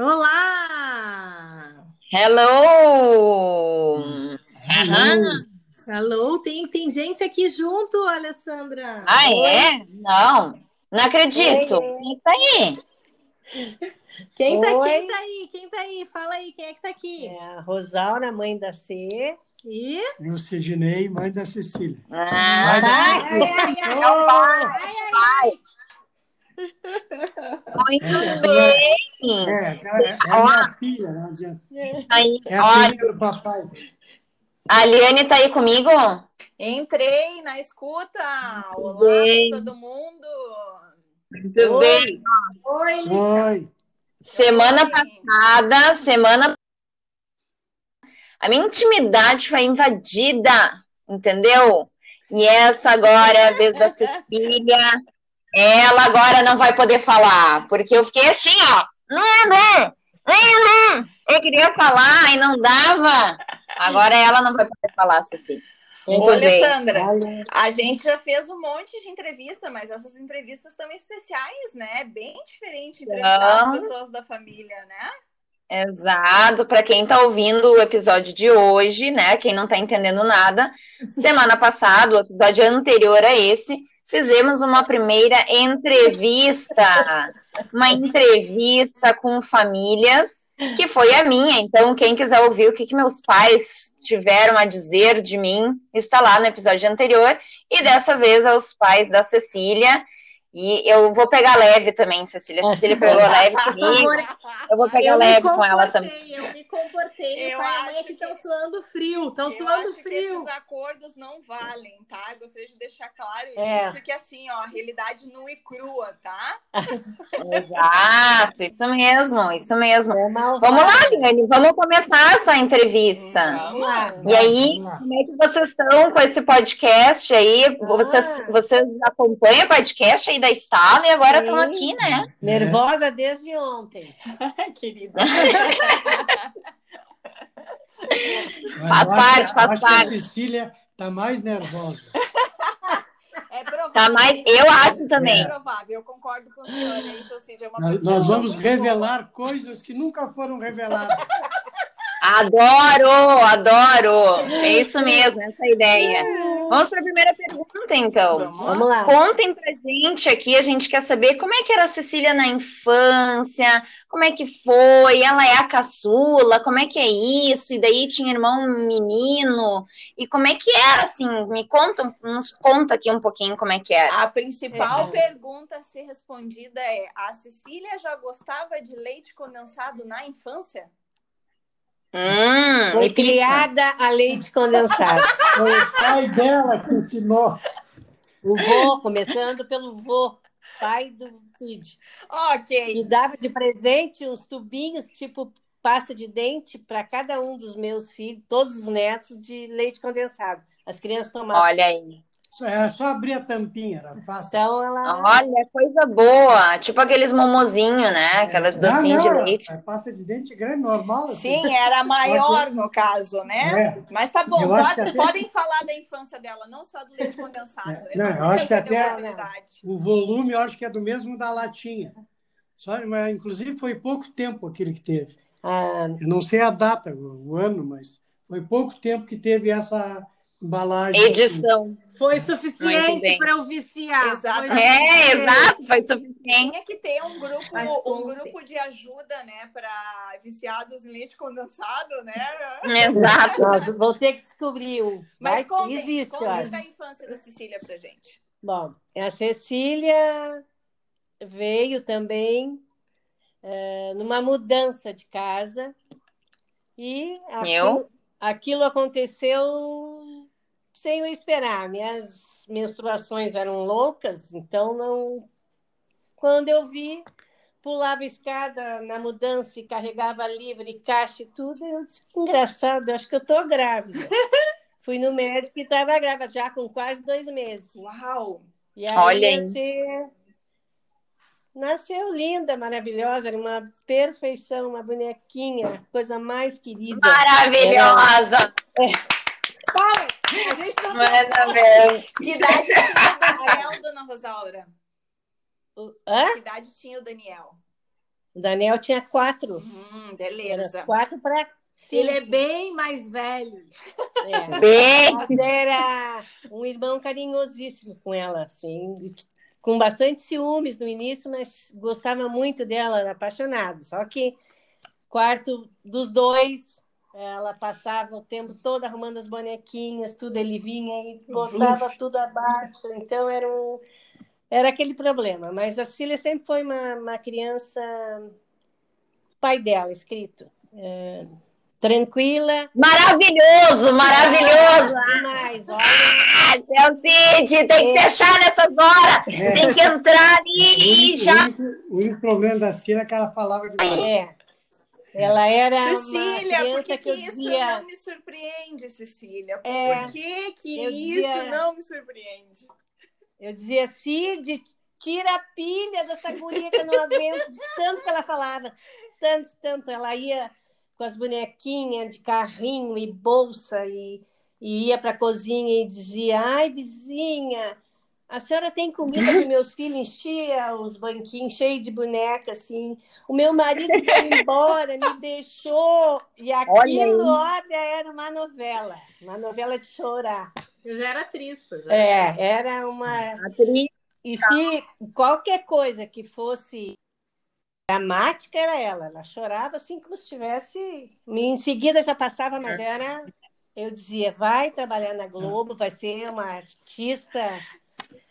Olá! Hello! Hello! Hello. Tem, tem gente aqui junto, Alessandra. Ah, Oi. é? Não, não acredito. Oi. Quem tá aí? Quem tá, quem tá aí? Quem tá aí? Fala aí, quem é que tá aqui? É a Rosaura, mãe da C. E? Eu, Sidney, mãe da Cecília. Ah, mãe da Cecília. Ai, ai, ai, ai, Muito é, bem! É, é, é minha filha, não adianta. Aí, é a filha do papai. A Aliane tá aí comigo? Entrei na escuta. Olá, todo mundo. Muito Oi. bem. Oi. Oi. Semana Oi. passada, semana a minha intimidade foi invadida, entendeu? E essa agora é a vez da Cecília. Ela agora não vai poder falar, porque eu fiquei assim, ó. Eu queria falar e não dava. Agora ela não vai poder falar, Cecília. Ô, Alessandra, a gente já fez um monte de entrevista, mas essas entrevistas estão especiais, né? Bem diferente entrevistar as pessoas da família, né? Exato, para quem está ouvindo o episódio de hoje, né? Quem não está entendendo nada, semana passada, o episódio anterior a esse, fizemos uma primeira entrevista, uma entrevista com famílias, que foi a minha. Então, quem quiser ouvir o que, que meus pais tiveram a dizer de mim, está lá no episódio anterior, e dessa vez aos pais da Cecília. E eu vou pegar leve também, Cecília. Cecília pegou leve comigo. Eu vou pegar eu leve com ela também. Eu me comportei. Eu pai e mãe aqui estão que... suando frio. Estão suando frio. Que esses acordos não valem, tá? Eu gostaria de deixar claro é. isso, que assim, ó, a realidade nua e crua, tá? Exato, isso mesmo, isso mesmo. É vamos lá, Dani, vamos começar essa entrevista. Vamos lá. E aí, como é que vocês estão com esse podcast aí? Vocês, ah. vocês acompanham o podcast aí? da Estado e agora estão aqui, né? Nervosa desde ontem. Querida. faz parte, faz parte. a Cecília está mais nervosa. É provável. Tá mais, eu acho também. É provável, eu concordo com o senhor. Isso, ou seja, é uma nós, nós vamos revelar boa. coisas que nunca foram reveladas. Adoro, adoro. É isso mesmo, essa ideia. Vamos para a primeira pergunta, então. Vamos lá. Contem pra gente aqui, a gente quer saber como é que era a Cecília na infância, como é que foi, ela é a caçula, como é que é isso, e daí tinha irmão menino, e como é que era, assim, me conta, nos conta aqui um pouquinho como é que era. A principal é. pergunta a ser respondida é, a Cecília já gostava de leite condensado na infância? Hum, Foi criada a leite condensado. Foi o pai dela que ensinou. O vô, começando pelo vô, pai do Cid. Ok. E dava de presente uns tubinhos, tipo pasta de dente, para cada um dos meus filhos, todos os netos, de leite condensado. As crianças tomavam. Olha aí. Era só abrir a tampinha, era fácil. Então ela. Olha, coisa boa. Tipo aqueles momozinhos, né? Aquelas é. docinhos de leite. É pasta de dente grande, normal. Assim. Sim, era maior no caso, né? É. Mas tá bom, pode, até... podem falar da infância dela, não só do leite condensado. É. Não, eu, eu acho que até o volume, eu acho que é do mesmo da latinha. Só, mas, inclusive, foi pouco tempo aquele que teve. Ah. Eu não sei a data, o ano, mas foi pouco tempo que teve essa embalagem. Edição. Foi suficiente para eu viciar. Exatamente. É, exato, foi suficiente. Tinha que ter um grupo, um grupo de ajuda, né, para viciados em leite condensado, né? Exato. Nós vou ter que descobrir um. Mas contem, existe, contem da infância da Cecília pra gente. Bom, a Cecília veio também uh, numa mudança de casa e eu? aquilo aconteceu sem eu esperar. Minhas menstruações eram loucas, então não. Quando eu vi, pulava escada na mudança e carregava livre, caixa e tudo, eu disse: que engraçado, acho que eu estou grávida. Fui no médico e estava grávida, já com quase dois meses. Uau! E aí Olha aí. Nasceu, nasceu linda, maravilhosa, era uma perfeição, uma bonequinha, coisa mais querida. Maravilhosa! É. Para! Manda ver. Que idade tinha o Daniel, dona Rosaura? Hã? Que idade tinha o Daniel? O Daniel tinha quatro. Hum, beleza. Era quatro para ele é bem mais velho. É. Bem. era um irmão carinhosíssimo com ela, assim, com bastante ciúmes no início, mas gostava muito dela, era apaixonado. Só que quarto dos dois, ela passava o tempo todo arrumando as bonequinhas, tudo ele vinha e botava tudo abaixo. Então era um era aquele problema. Mas a Cília sempre foi uma, uma criança pai dela, escrito. É tranquila. Maravilhoso, maravilhoso. Ah, demais, olha. Ah, seu Cid, tem que é. fechar nessas horas. É. Tem que entrar ali e já. O único, problema da Cília é que ela falava demais. É. Ela era. Cecília, por que, que isso dizia... não me surpreende, Cecília? Por é, que, que isso dizia... não me surpreende? Eu dizia, Cid, tira a pilha dessa guria que eu não aguento, de tanto que ela falava. Tanto, tanto. Ela ia com as bonequinhas de carrinho e bolsa e, e ia para a cozinha e dizia: Ai, vizinha, a senhora tem comida para meus filhos? Enchia os banquinhos cheios de boneca, assim. O meu marido foi embora, me deixou. E aquilo, olha, olha, era uma novela, uma novela de chorar. Eu já era triste. Já. É, era uma. Atriz. E se qualquer coisa que fosse dramática era ela. Ela chorava assim como se estivesse. Em seguida já passava, mas era. Eu dizia, vai trabalhar na Globo, vai ser uma artista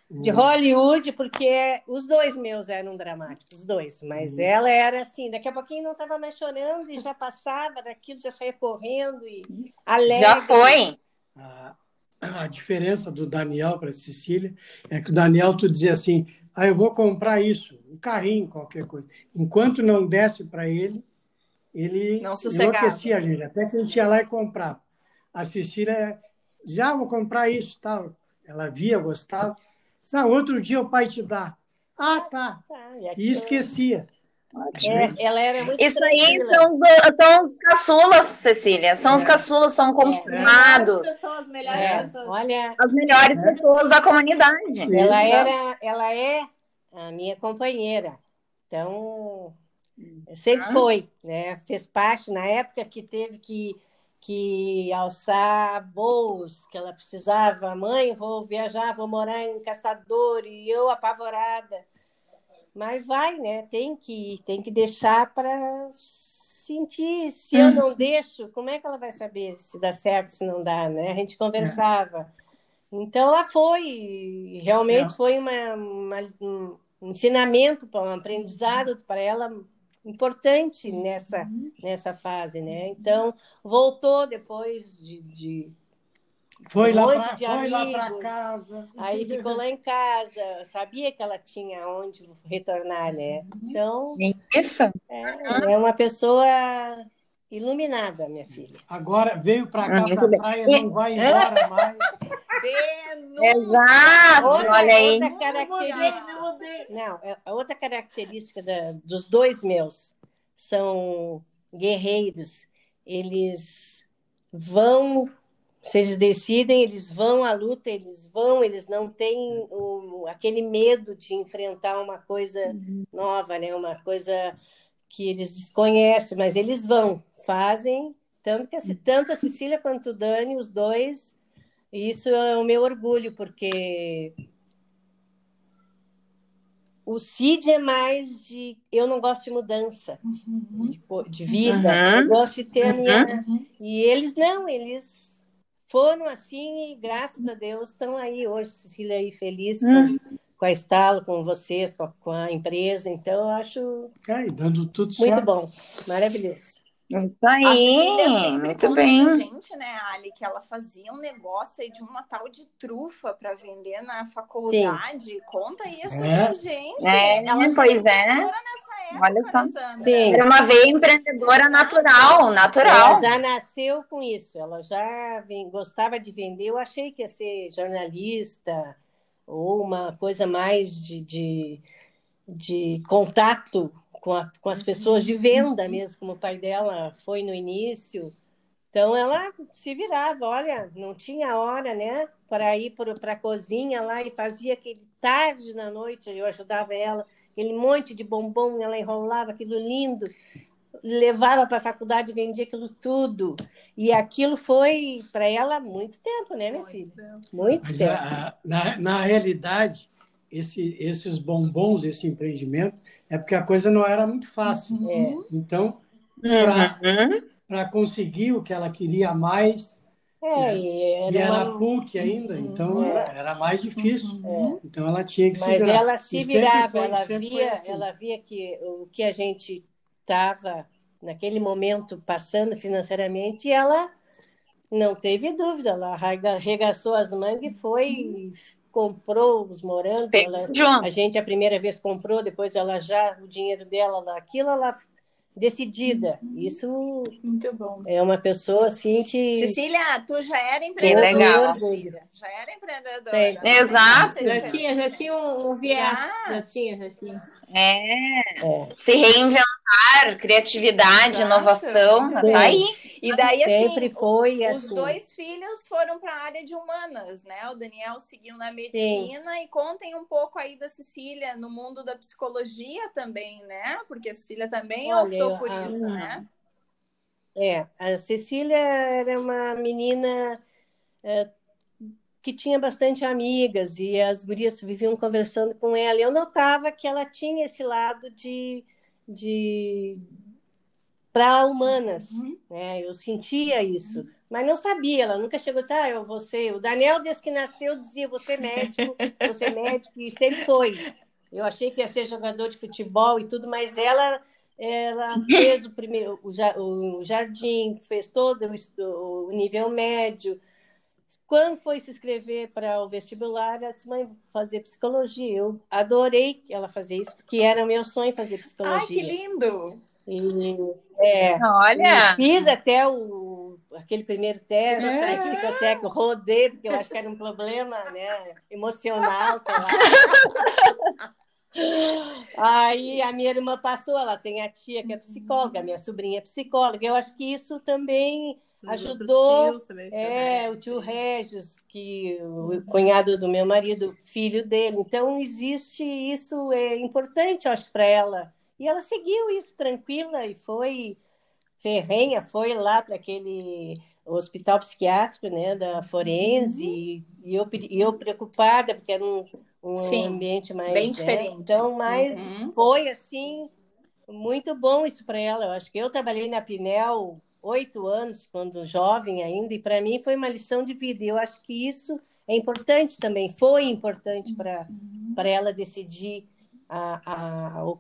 de Hollywood, porque os dois meus eram dramáticos, os dois. Mas uhum. ela era assim, daqui a pouquinho não estava mais chorando e já passava daquilo, já saía correndo e alegre. Já foi. A, a diferença do Daniel para a Cecília é que o Daniel, tu dizia assim, ah, eu vou comprar isso, um carrinho, qualquer coisa. Enquanto não desse para ele, ele não enlouquecia a gente, até que a gente ia lá e comprava. A Cecília já ah, vou comprar isso, tal. Ela via, gostava. Ah, outro dia o pai te dá. Ah, tá. tá e, esquecia. É, ela era muito Isso aí são, são os caçulas, Cecília. São é. os caçulas, são conformados. É. São as melhores é. pessoas. Olha, as melhores é. pessoas da comunidade. Ela, era, ela é a minha companheira. Então, sempre ah. foi, né? Fez parte na época que teve que, que alçar voos, que ela precisava. Mãe, vou viajar, vou morar em Caçador, e eu apavorada mas vai, né? Tem que, tem que deixar para sentir. Se eu não deixo, como é que ela vai saber se dá certo, se não dá, né? A gente conversava. Então ela foi, realmente é. foi uma, uma, um ensinamento, um aprendizado para ela importante nessa, nessa fase, né? Então voltou depois de, de foi, um lá pra, de foi lá para casa. Aí ficou lá em casa. Sabia que ela tinha onde retornar, né? Então. Isso. É, é uma pessoa iluminada, minha filha. Agora veio para cá, para a praia, não vai embora mais. Exato, outra, olha aí. Outra característica, não, é, a outra característica da, dos dois meus são guerreiros. Eles vão se eles decidem, eles vão à luta, eles vão, eles não têm o, aquele medo de enfrentar uma coisa uhum. nova, né? uma coisa que eles desconhecem, mas eles vão, fazem, tanto, que a, tanto a Cecília quanto o Dani, os dois, isso é o meu orgulho, porque o Cid é mais de eu não gosto de mudança uhum. de, de, vida, uhum. eu gosto de ter a minha. Uhum. E eles não, eles foram assim e graças a Deus estão aí hoje, Cecília aí feliz com, hum. com a Estalo, com vocês, com a, com a, empresa. Então, eu acho é, dando tudo muito certo. bom, maravilhoso. Isso aí, muito bem. gente, né, Ali, que ela fazia um negócio aí de uma tal de trufa para vender na faculdade. Sim. Conta isso é. pra gente. É, ela pois é. Olha só. Sim. Era uma veia empreendedora natural, natural. Ela já nasceu com isso. Ela já vem, gostava de vender. Eu achei que ia ser jornalista ou uma coisa mais de, de, de contato com, a, com as pessoas de venda mesmo, como o pai dela foi no início. Então ela se virava, olha, não tinha hora, né, para ir para a cozinha lá e fazia aquele tarde na noite, eu ajudava ela aquele monte de bombom, ela enrolava aquilo lindo, levava para a faculdade, vendia aquilo tudo. E aquilo foi para ela muito tempo, né, minha filha? Muito Mas tempo. A, na, na realidade, esse, esses bombons, esse empreendimento, é porque a coisa não era muito fácil. Uhum. Então, para uhum. conseguir o que ela queria mais, é, né? e era, e era uma... PUC ainda, uhum. então é. era mais difícil. É. Então ela tinha que se Mas virar. ela se virava, foi, ela via, assim. ela via que o que a gente estava naquele momento passando financeiramente, e ela não teve dúvida, ela arregaçou as mangas e foi comprou os morangos. Ela, a gente a primeira vez comprou, depois ela já o dinheiro dela, aquilo ela decidida. Isso muito bom. É uma pessoa assim que Cecília, tu já era empreendedora. Que legal. Cecília. Já era empreendedora. Exato. Já tinha, já tinha um, viés. Já, já tinha, já tinha. É. é. Se reinventar, criatividade, Exato. inovação, tá aí. E daí, assim, Sempre foi os assim. dois filhos foram para a área de humanas, né? O Daniel seguiu na medicina Sim. e contem um pouco aí da Cecília no mundo da psicologia também, né? Porque a Cecília também Olha, optou por a... isso, né? É, a Cecília era uma menina é, que tinha bastante amigas e as gurias viviam conversando com ela. Eu notava que ela tinha esse lado de, de para humanas, uhum. né? Eu sentia isso, mas não sabia. Ela nunca chegou assim, ah, eu vou ser. O Daniel, desde que nasceu, dizia: você é médico, você é médico, e sempre foi. Eu achei que ia ser jogador de futebol e tudo, mas ela ela fez o primeiro o jardim, fez todo o nível médio. Quando foi se inscrever para o vestibular, ela disse, mãe, fazer psicologia. Eu adorei que ela fazia isso, porque era meu sonho fazer psicologia. Ai, que lindo! E, é, Olha! fiz até o, aquele primeiro teste, é. psicotécnico, rodei, porque eu acho que era um problema né, emocional, sei lá. Aí a minha irmã passou, ela tem a tia que é psicóloga, a minha sobrinha é psicóloga. Eu acho que isso também ajudou. Também, é, o tio Regis, que o cunhado do meu marido, filho dele. Então existe isso é importante, eu acho, para ela e ela seguiu isso tranquila e foi ferrenha, foi lá para aquele hospital psiquiátrico, né, da forense, uhum. e, eu, e eu preocupada, porque era um, um Sim, ambiente mais... Bem né? diferente. Então, mas uhum. foi, assim, muito bom isso para ela. Eu acho que eu trabalhei na Pinel oito anos, quando jovem ainda, e para mim foi uma lição de vida. E eu acho que isso é importante também, foi importante para uhum. ela decidir a, a, o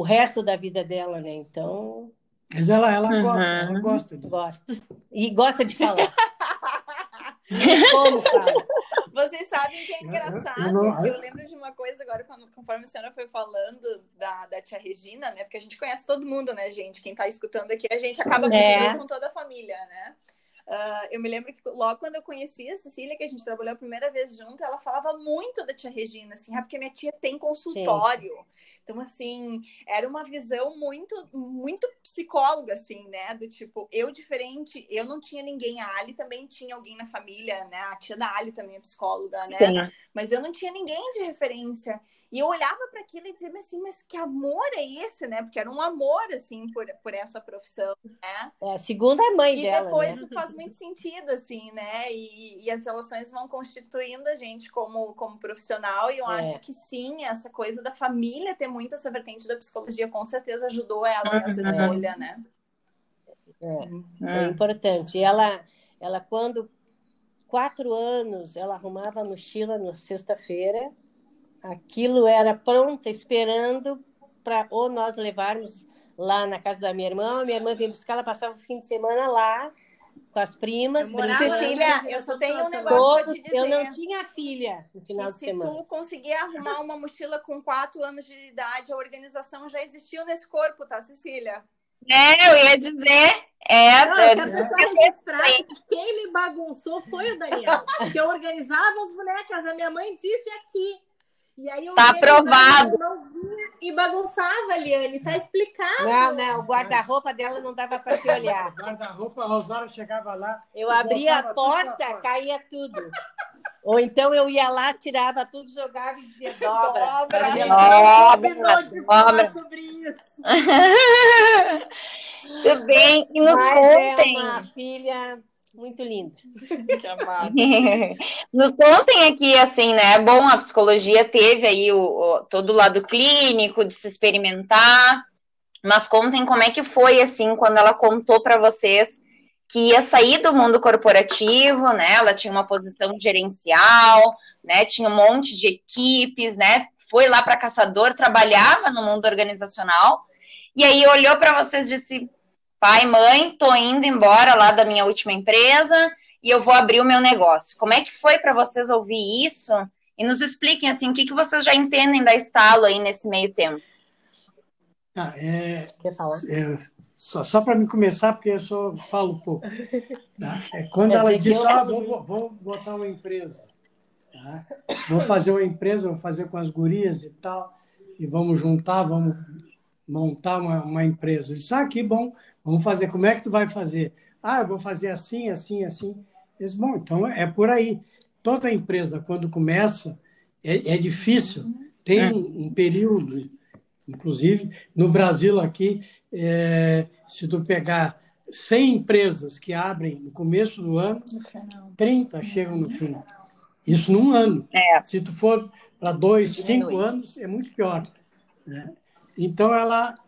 o resto da vida dela, né? Então. Mas ela, ela, uhum. gosta, ela gosta disso. Gosta. E gosta de falar. Como fala? Vocês sabem que é engraçado, eu, não... que eu lembro de uma coisa agora, quando, conforme a senhora foi falando da, da tia Regina, né? Porque a gente conhece todo mundo, né, gente? Quem tá escutando aqui, a gente acaba é. com toda a família, né? Uh, eu me lembro que logo quando eu conheci a Cecília, que a gente trabalhou a primeira vez junto, ela falava muito da tia Regina, assim, ah, porque minha tia tem consultório. Sim. Então, assim, era uma visão muito, muito psicóloga, assim, né? Do tipo, eu diferente, eu não tinha ninguém, a Ali também tinha alguém na família, né? A tia da Ali também é psicóloga, né? Sim. Mas eu não tinha ninguém de referência. E eu olhava para aquilo e dizia assim, mas que amor é esse, né? Porque era um amor, assim, por, por essa profissão, né? É, a mãe e dela, depois né? faz muito sentido, assim, né? E, e, as relações vão constituindo a gente como, como profissional. E eu é. acho que sim, essa coisa da família ter muito essa vertente da psicologia com certeza ajudou ela nessa uhum. escolha, né? É, foi importante. E ela, ela, quando quatro anos, ela arrumava a mochila na sexta-feira aquilo era pronto, esperando para ou nós levarmos lá na casa da minha irmã, minha irmã vinha buscar, ela passava o fim de semana lá com as primas. Cecília, eu só tenho um negócio para te dizer. Eu não tinha filha no final de semana. Se tu conseguir arrumar uma mochila com quatro anos de idade, a organização já existiu nesse corpo, tá, Cecília? É, eu ia dizer. É, não, eu quero registrar que quem me bagunçou foi o Daniel. que eu organizava as bonecas. A minha mãe disse aqui e aí eu tá aprovado. E bagunçava, Liane, tá explicado. Não, não, o guarda-roupa dela não dava para se olhar. guarda-roupa, a Rosário chegava lá. Eu abria a porta, caía tudo. Ou então eu ia lá, tirava tudo, jogava e dizia dobra. dobra. A gente não combinou de falar sobre isso. Tudo bem. E nos Mas contem. É uma filha muito linda. Que amada. Nos contem aqui, assim, né? Bom, a psicologia teve aí o, o, todo o lado clínico de se experimentar, mas contem como é que foi, assim, quando ela contou para vocês que ia sair do mundo corporativo, né? Ela tinha uma posição gerencial, né? Tinha um monte de equipes, né? Foi lá para caçador, trabalhava no mundo organizacional. E aí olhou para vocês e disse: "Pai, mãe, tô indo embora lá da minha última empresa e eu vou abrir o meu negócio". Como é que foi para vocês ouvir isso? E nos expliquem assim, o que que vocês já entendem da Estalo aí nesse meio tempo? Ah, é, Quer falar? É, só, só para me começar, porque eu só falo um pouco. Tá? É quando ela disse, ah, vou, vou botar uma empresa. Tá? Vou fazer uma empresa, vou fazer com as gurias e tal, e vamos juntar, vamos montar uma, uma empresa. Eu disse, ah, que bom, vamos fazer. Como é que tu vai fazer? Ah, eu vou fazer assim, assim, assim. Disse, bom, então é por aí. Toda empresa, quando começa, é, é difícil. Tem é. um, um período, inclusive, no Brasil aqui, é, se tu pegar 100 empresas que abrem no começo do ano, 30 chegam no fim. Isso num ano. É. Se tu for para dois, cinco anos, é muito pior. Né? Então, ela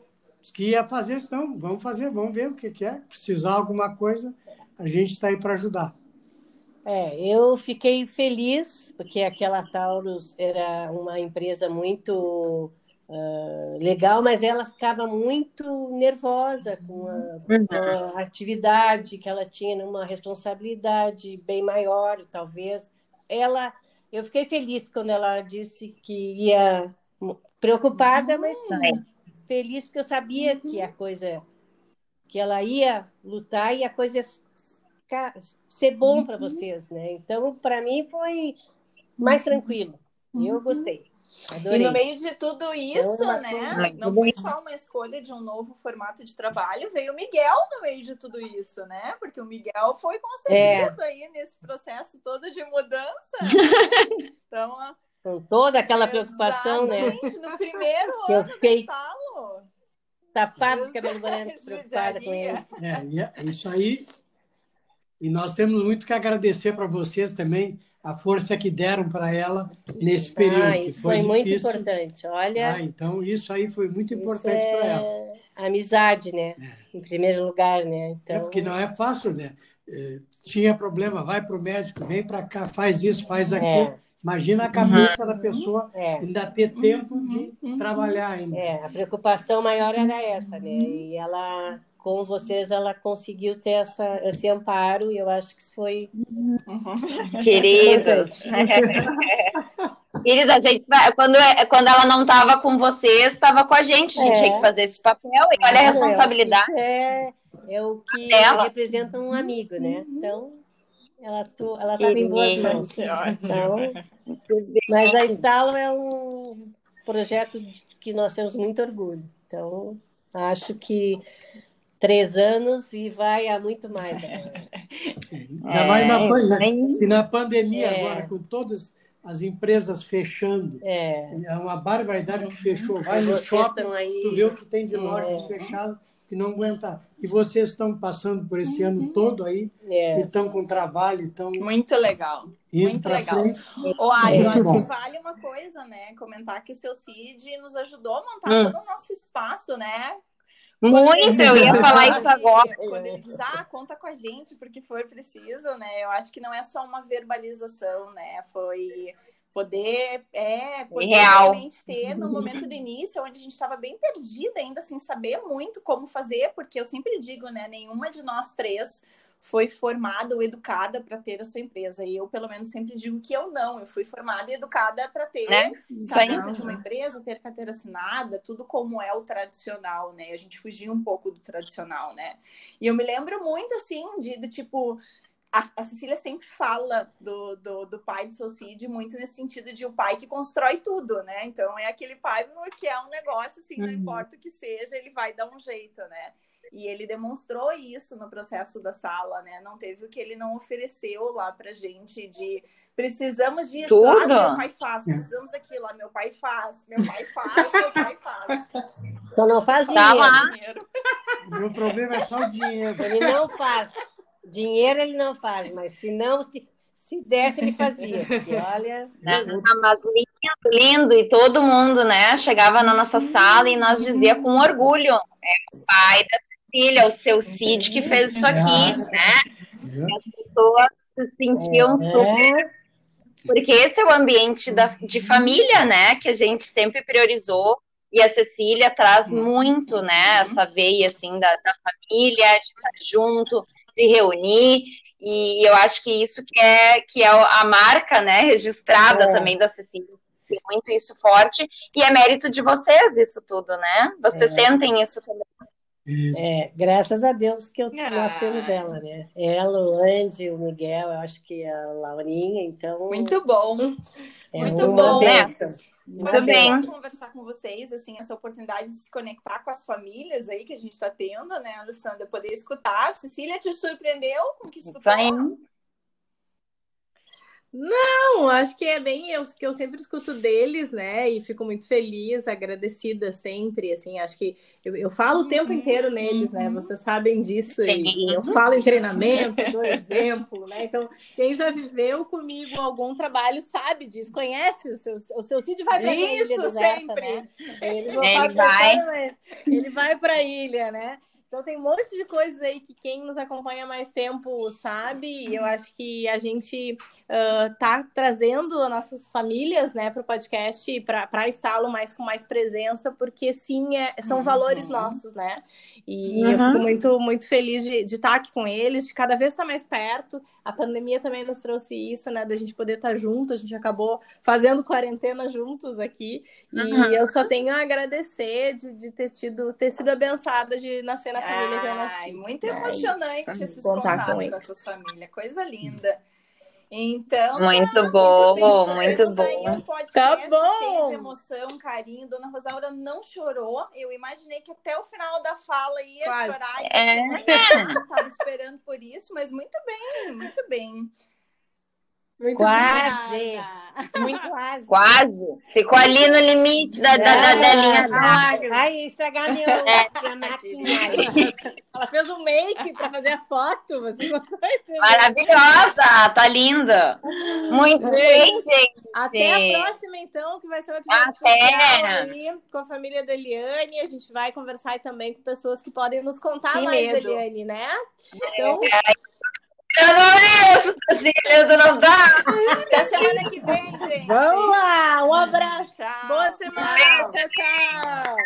que ia fazer, então, vamos fazer, vamos ver o que, que é. Precisar alguma coisa, a gente está aí para ajudar. É, eu fiquei feliz, porque aquela Taurus era uma empresa muito uh, legal, mas ela ficava muito nervosa com a, com a, atividade que ela tinha, uma responsabilidade bem maior, talvez. Ela, eu fiquei feliz quando ela disse que ia preocupada, mas feliz porque eu sabia que a coisa que ela ia lutar e a coisa ia ser bom para vocês, né? Então, para mim foi mais tranquilo. Eu gostei. Adorei. E no meio de tudo isso, né? Não foi só uma escolha de um novo formato de trabalho, veio o Miguel no meio de tudo isso, né? Porque o Miguel foi concebido é. aí nesse processo todo de mudança. Né? Então, com toda aquela preocupação, né? No primeiro que ano eu fiquei tapado de cabelo branco, preocupada com ele. É, é, isso aí. E nós temos muito que agradecer para vocês também a força que deram para ela nesse período. Ah, isso foi, foi muito importante. Olha. Ah, então isso aí foi muito importante é... para ela. Amizade, né? É. Em primeiro lugar, né? Então... É porque não é fácil, né? É, tinha problema, vai para o médico, vem para cá, faz isso, faz é. aquilo. Imagina a cabeça uhum. da pessoa é. ainda ter tempo de uhum. trabalhar ainda. É, a preocupação maior era essa, né? E ela com vocês ela conseguiu ter essa, esse amparo e eu acho que isso foi. Queridos. Querida, a gente, quando, é, quando ela não estava com vocês, estava com a gente, a gente é. tinha que fazer esse papel e olha a responsabilidade. É, é o que dela. representa um amigo, né? Então, ela to, ela estava em boas mãos. Então, mas a Estalo é um projeto que nós temos muito orgulho. Então, acho que três anos e vai a muito mais. Né? Ainda mais na, coisa, se na pandemia é. agora, com todas as empresas fechando, é, é uma barbaridade que fechou. Vai no shopping, aí... tu vê o que tem de lojas é. fechadas que não aguenta. E vocês estão passando por esse ano uhum. todo aí, é. e estão com trabalho, estão... Muito legal. Muito legal. Ô, Ai, eu acho bom. que vale uma coisa, né? Comentar que o seu Cid nos ajudou a montar hum. todo o nosso espaço, né? Muito, eu ia falar isso agora. Quando ele diz, ah, conta com a gente porque for preciso, né? Eu acho que não é só uma verbalização, né? Foi poder, é, poder Real. realmente ter no momento do início, onde a gente estava bem perdida ainda, sem saber muito como fazer, porque eu sempre digo, né? Nenhuma de nós três foi formada ou educada para ter a sua empresa. E eu, pelo menos, sempre digo que eu não. Eu fui formada e educada para ter, né? estar dentro de uma empresa, ter carteira assinada, tudo como é o tradicional, né? A gente fugia um pouco do tradicional, né? E eu me lembro muito, assim, de, do tipo a, a, Cecília sempre fala do, do, do pai do Cid muito nesse sentido de o um pai que constrói tudo, né? Então é aquele pai que é um negócio assim, uhum. não importa o que seja, ele vai dar um jeito, né? E ele demonstrou isso no processo da sala, né? Não teve o que ele não ofereceu lá pra gente de precisamos disso, tudo. ah, meu pai faz, precisamos daquilo, ah, meu pai faz, meu pai faz, meu pai faz. Só não faz tá dinheiro. O meu problema é só o dinheiro. Ele não faz. Dinheiro ele não faz, mas se não, se, se desse, ele fazia. Porque, olha. mas lindo, lindo, e todo mundo, né? Chegava na nossa sala e nós dizia com orgulho: é o pai da Cecília, o seu Cid que fez isso aqui, né? As pessoas se sentiam é. super. Porque esse é o ambiente da, de família, né? Que a gente sempre priorizou. E a Cecília traz muito, né? Essa veia, assim, da, da família, de estar junto, se reunir, e eu acho que isso que é, que é a marca, né, registrada é. também da Cecília, tem muito isso forte, e é mérito de vocês isso tudo, né? Vocês é. sentem isso também. É, graças a Deus que eu, ah. nós temos ela, né? Ela, o Andy, o Miguel, eu acho que a Laurinha, então. Muito bom. É muito bom. Né? Foi bem conversar com vocês, assim, essa oportunidade de se conectar com as famílias aí que a gente está tendo, né, Alessandra? Poder escutar. Cecília, te surpreendeu com o que escutou? Sim. Não, acho que é bem eu que eu sempre escuto deles, né? E fico muito feliz, agradecida sempre. Assim, acho que eu, eu falo o tempo uhum, inteiro neles, né? uhum. né? Vocês sabem disso. Sim. E eu falo em treinamento, dou exemplo, né? Então, quem já viveu comigo algum trabalho sabe disso, conhece o seu, o seu Cid vai para a ilha. Isso, sempre. Né? Ele vai. Ele vai para a ilha, né? Então tem um monte de coisas aí que quem nos acompanha mais tempo sabe. E eu acho que a gente uh, tá trazendo as nossas famílias, né, para o podcast para está-lo mais com mais presença, porque sim, é, são uhum. valores nossos, né? E uhum. eu fico muito, muito feliz de, de estar aqui com eles, de cada vez estar mais perto. A pandemia também nos trouxe isso, né? Da gente poder estar junto. A gente acabou fazendo quarentena juntos aqui. Uhum. E eu só tenho a agradecer de, de ter, tido, ter sido abençoada de nascer na família que eu nasci. Muito emocionante esses contatos com, com essas famílias. Coisa linda. Então, muito tá, bom, muito, muito bom. Um tá bom. Cheio de emoção, carinho. Dona Rosaura não chorou. Eu imaginei que até o final da fala ia Quase. chorar. É. Estava esperando por isso, mas muito bem, muito bem. Muito quase. Muito quase. Quase. Ficou ali no limite da, da, da, da linha. Ai, estragar meu, é. maquiagem. Ela fez um make para fazer a foto. Você Maravilhosa. Tá linda. Muito bem, gente. Até a próxima, então, que vai ser um episódio Até. aí, com a família da Eliane. A gente vai conversar também com pessoas que podem nos contar que mais, medo. Eliane, né? Então... É. Eu não isso, Cecília, tu não dá. Até semana que vem, gente. Vamos lá, um abraço. Tchau. Boa semana. Tchau, tchau.